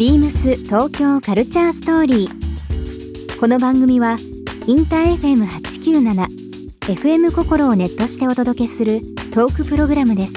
ビームス東京カルチャーストーリー。この番組はインター FM897 FM 心をネットしてお届けするトークプログラムです。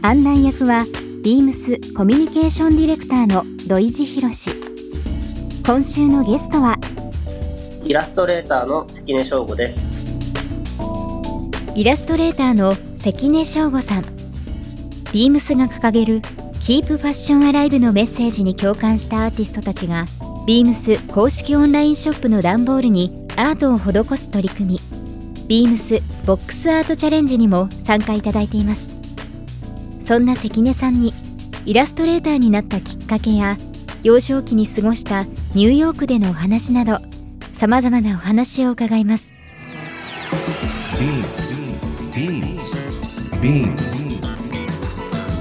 案内役はビームスコミュニケーションディレクターの土井博志今週のゲストはイラストレーターの関根翔吾です。イラストレーターの関根翔吾さん。ビームスが掲げる Keep Fashion Alive のメッセージに共感したアーティストたちがビームス公式オンラインショップの段ボールにアートを施す取り組み。ビームス Box Art Challenge にも参加いただいています。そんな関根さんにイラストレーターになったきっかけや幼少期に過ごしたニューヨークでのお話などさまざまなお話を伺います。Beams. Beams. Beams.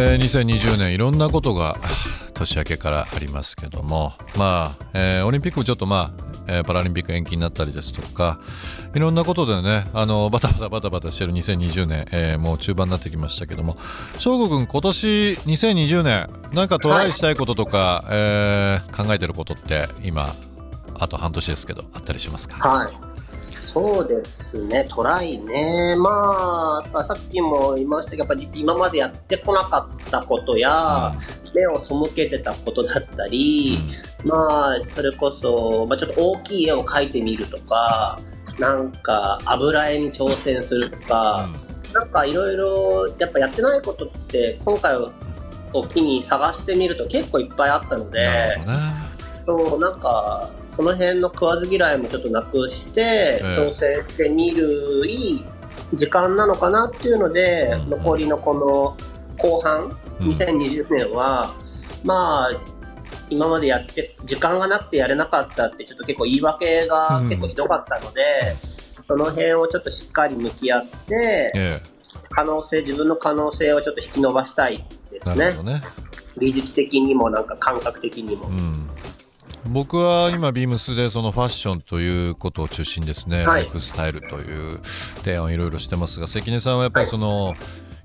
えー、2020年いろんなことが年明けからありますけどもまあ、えー、オリンピックもちょっとまあえー、パラリンピック延期になったりですとかいろんなことでねあのバタバタバタバタしてる2020年、えー、もう中盤になってきましたけども翔吾君今年2020年なんかトライしたいこととか、はい、えー、考えてることって今あと半年ですけどあったりしますか？はい。そうですね、トライね、まあ、さっきも言いましたけど、やっぱり今までやってこなかったことや、うん、目を背けてたことだったり、うん、まあ、それこそ、まあ、ちょっと大きい絵を描いてみるとか、なんか油絵に挑戦するとか、うん、なんかいろいろやっぱやってないことって、今回を機に探してみると結構いっぱいあったので、そうなんかその辺の食わず嫌いもちょっとなくして、挑戦してみるいい時間なのかなっていうので、うん、残りのこの後半、2020年は、まあ、今までやって時間がなくてやれなかったってちょっと結構言い訳が結構ひどかったので、うん、その辺をちょっとしっかり向き合って、可能性自分の可能性をちょっと引き伸ばしたいですね。ね。技術的にもなんか感覚的にも。うん僕は今ビームスでそのファッションということを中心ですね、はい、ライフスタイルという提案をいろいろしてますが関根さんはやっぱりその、はい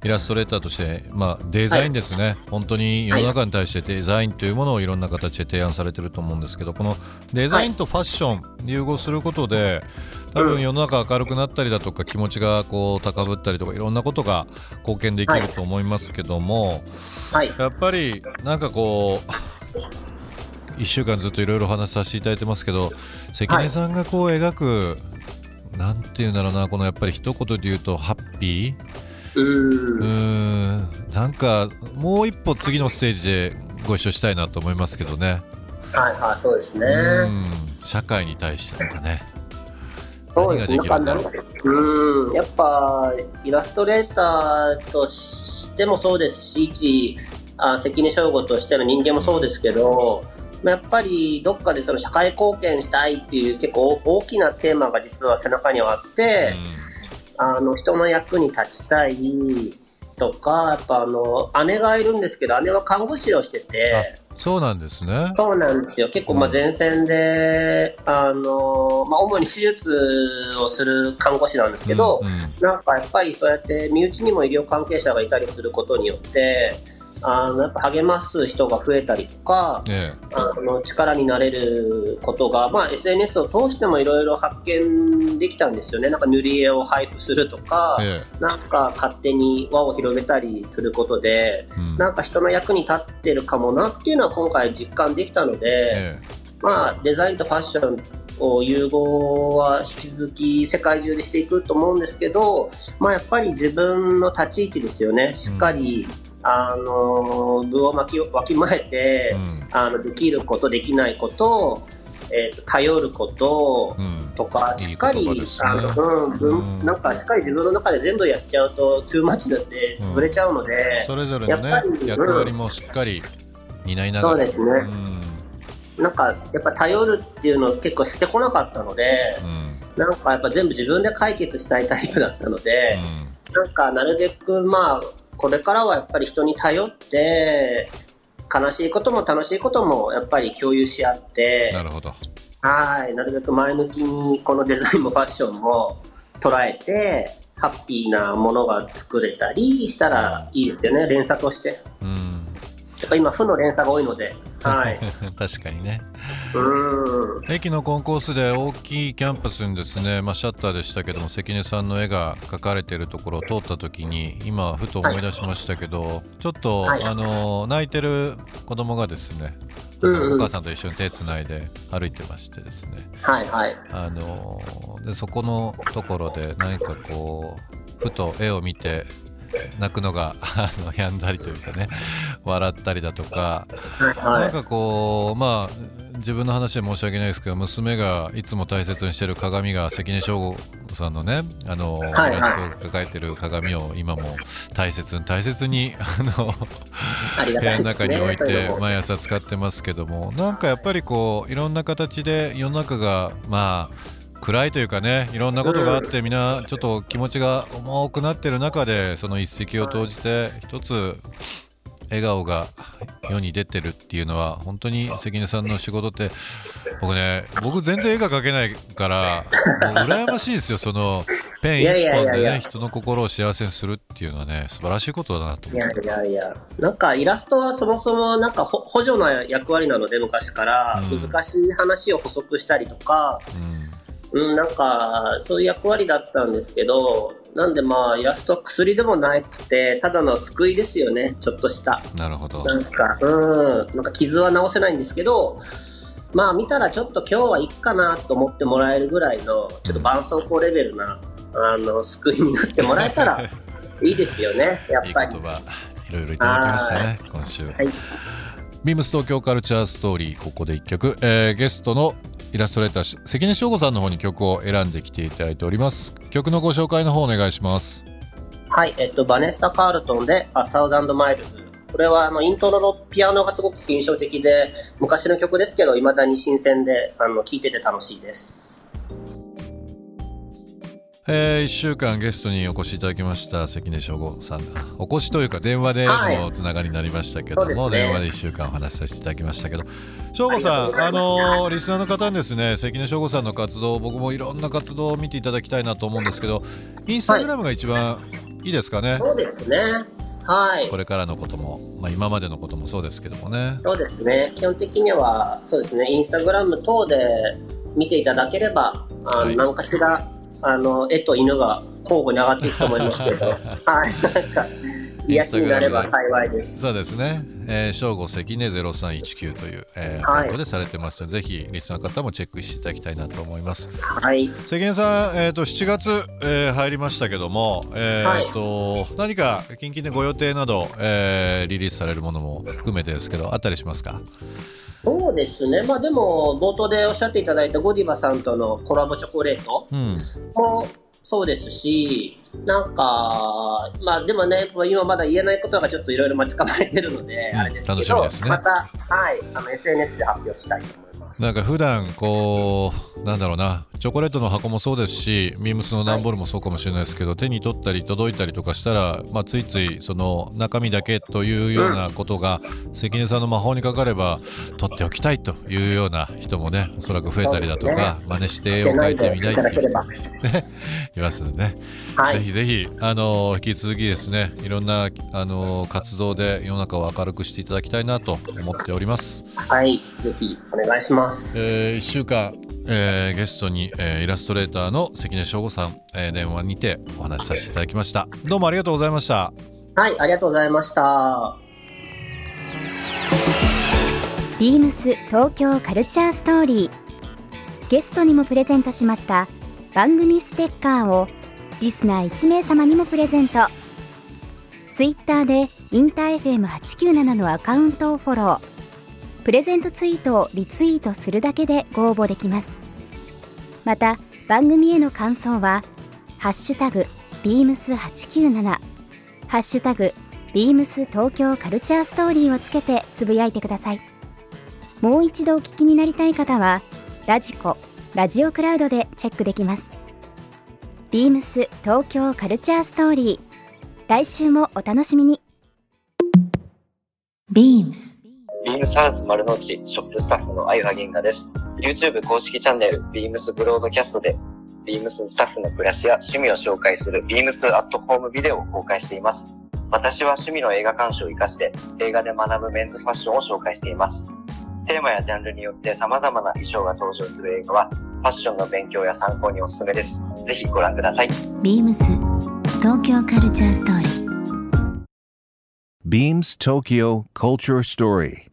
イラストレーターとして、まあ、デザインですね、はい、本当に世の中に対してデザインというものをいろんな形で提案されてると思うんですけどこのデザインとファッション融合することで多分世の中明るくなったりだとか気持ちがこう高ぶったりとかいろんなことが貢献できると思いますけども、はい、やっぱりなんかこう1週間ずっといろいろ話させていただいてますけど関根さんがこう描く、はい、なんていうんだろうなこのやっぱり一言で言うとハッピー。うん。なんかもう一歩次のステージでご一緒したいなと思いますけどね。はいはいそうですね。社会に対してとかね。そうですね。う。ん。やっぱイラストレーターとしてもそうですし一あ関根翔吾としての人間もそうですけど、うんやっぱりどっかでその社会貢献したいっていう結構大きなテーマが実は背中にはあって、うん、あの人の役に立ちたいとかやっぱあの姉がいるんですけど姉は看護師をしてて。そうなんですね。そうなんですよ。結構まあ前線で、うん、あのまあ、主に手術をする看護師なんですけど、うんうん、なんかやっぱりそうやって身内にも医療関係者がいたりすることによってあのやっぱ励ます人が増えたりとか、ええ、あの力になれることが、まあ、SNS を通してもいろいろ発見できたんですよね、なんか塗り絵を配布するとか、え、なんか勝手に輪を広げたりすることで、うん、なんか人の役に立ってるかもなっていうのは今回実感できたので、まあ、デザインとファッションを融合は引き続き世界中でしていくと思うんですけど、まあ、やっぱり自分の立ち位置ですよね、しっかり、うんあの部を巻きわきまえて、うん、あのできることできないことを、えーと、頼ることとか、うん、しっかり、ね、あのうんうん、なんかしっかり自分の中で全部やっちゃうとトゥーマッチだって潰れちゃうので、それぞれの、ね、役割もしっかり担いながら、そうですね、なんかやっぱ頼るっていうのを結構してこなかったので、なんかやっぱ全部自分で解決したいタイプだったので、なんかなるべくまあこれからはやっぱり人に頼って悲しいことも楽しいこともやっぱり共有し合ってなるほど。はい。なるべく前向きにこのデザインもファッションも捉えてハッピーなものが作れたりしたらいいですよね。連鎖として。うん。やっぱ今負の連鎖が多いので、はい、確かにね。駅のコンコースで大きいキャンパスにですね、まあ、シャッターでしたけども関根さんの絵が描かれているところを通った時に今ふと思い出しましたけど、はい、ちょっと、はい、あの泣いてる子供がですねお母さんと一緒に手つないで歩いてましてですね、はいはい、あのでそこのところで何かこうふと絵を見て泣くのが あのやんだりというかね笑ったりだとか、はい、なんかこうまあ自分の話で申し訳ないですけど娘がいつも大切にしてる鏡が関根翔吾さんのねあの、イラストを抱えてる鏡を今も大切に大切にあの部屋の中に置いて毎朝使ってますけどもなんかやっぱりこういろんな形で世の中がまあ暗いというかねいろんなことがあってみんなちょっと気持ちが重くなってる中でその一石を投じて一つ笑顔が世に出てるっていうのは本当に関根さんの仕事って僕ね僕全然絵が描けないからもう羨ましいですよそのペン一本でね人の心を幸せにするっていうのはね素晴らしいことだなと思っていやいやいや。なんかイラストはそもそもなんか補助の役割なので昔から。難しい話を補足したりとか、うんうん、なんか、そういう役割だったんですけど、なんでまあ、イラストは薬でもなくて、ただの救いですよね、ちょっとした。なるほど。なんか、うん、なんか傷は治せないんですけど、まあ見たらちょっと今日はいいかなと思ってもらえるぐらいの、ちょっと絆創膏レベルな、あの、救いになってもらえたら いいですよね、やっぱり。いい言葉、いろいろいただきましたね、今週。はい。ビームス東京カルチャーストーリー、ここで一曲、えー、ゲストのイラストレーター関根翔吾さんの方に曲を選んできていただいております。曲のご紹介の方お願いします。はいえっとバネッサ・カールトンで「アサウザンド・マイルズ」これはあのイントロのピアノがすごく印象的で昔の曲ですけどいまだに新鮮であの聴いてて楽しいです。えー、1週間ゲストにお越しいただきました関根翔吾さんお越しというか電話でのつながりになりましたけども、はいね、電話で1週間お話しさせていただきましたけど。翔吾さんあのー、リスナーの方にですね関根翔吾さんの活動僕もいろんな活動を見ていただきたいなと思うんですけどインスタグラムが一番いいですかね、はい、そうですね。はい、これからのことも、まあ、今までのこともそうですけどもね。そうですね。基本的にはそうですね。インスタグラム等で見ていただければあ、はい、何かしらあの絵と犬が交互に上がっていくと思いますけど、はい、なんか癒しになれば幸いです。そうですね。えー、正午関根0319という、えー、はい、でされてますので、ぜひリスナーの方もチェックしていただきたいなと思います。はい。関根さん、えっ、ー、と7月、えー、入りましたけども、えっ、ー、と、はい、何か近々でご予定など、えー、リリースされるものも含めてですけど、あったりしますか？そうですね、まあ、でも冒頭でおっしゃっていただいたゴディバさんとのコラボチョコレートもそうですし、なんか、まあでもね、今まだ言えないことがちょっといろいろ待ち構えてるので、うん、あれですけど、ね、また、はい、あの SNS で発表したいとます。なんか普段こうなんだろうな。チョコレートの箱もそうですしミームスの段ボールもそうかもしれないですけど、はい、手に取ったり届いたりとかしたら、まあ、ついついその中身だけというようなことが、うん、関根さんの魔法にかかれば取っておきたいというような人もねおそらく増えたりだとか、ね、真似して絵を描いてみないっていう人ねいますよね、はい、ぜひぜひあの引き続きですねいろんなあの活動で世の中を明るくしていただきたいなと思っております。はい。ぜひお願いしますます。えー、1週間、えー、ゲストに、えー、イラストレーターの関根翔吾さん、えー、電話にてお話しさせていただきました。どうもありがとうございました。はい、ありがとうございました。ビームス東京カルチャーストーリーゲストにもプレゼントしました番組ステッカーをリスナー1名様にもプレゼントツイッターでインター FM897 のアカウントをフォロープレゼントツイートをリツイートするだけでご応募できます。また番組への感想は「ハッシュタグビームス8 9 7ハッシュタグビームス東京カルチャーストーリーをつけてつぶやいてください。もう一度お聞きになりたい方はラジコラジオクラウドでチェックできます。ビームス東京カルチャーストーリー。来週もお楽しみに。ビームスビームスハウス丸の内ショップスタッフの相葉玄賀です。YouTube 公式チャンネルビームスブロードキャストでビームススタッフの暮らしや趣味を紹介するビームスアットホームビデオを公開しています。私は趣味の映画鑑賞を活かして映画で学ぶメンズファッションを紹介しています。テーマやジャンルによって様々な衣装が登場する映画はファッションの勉強や参考におすすめです。ぜひご覧ください。ビームス東京カルチャーストーリー Beams Tokyo Culture Story.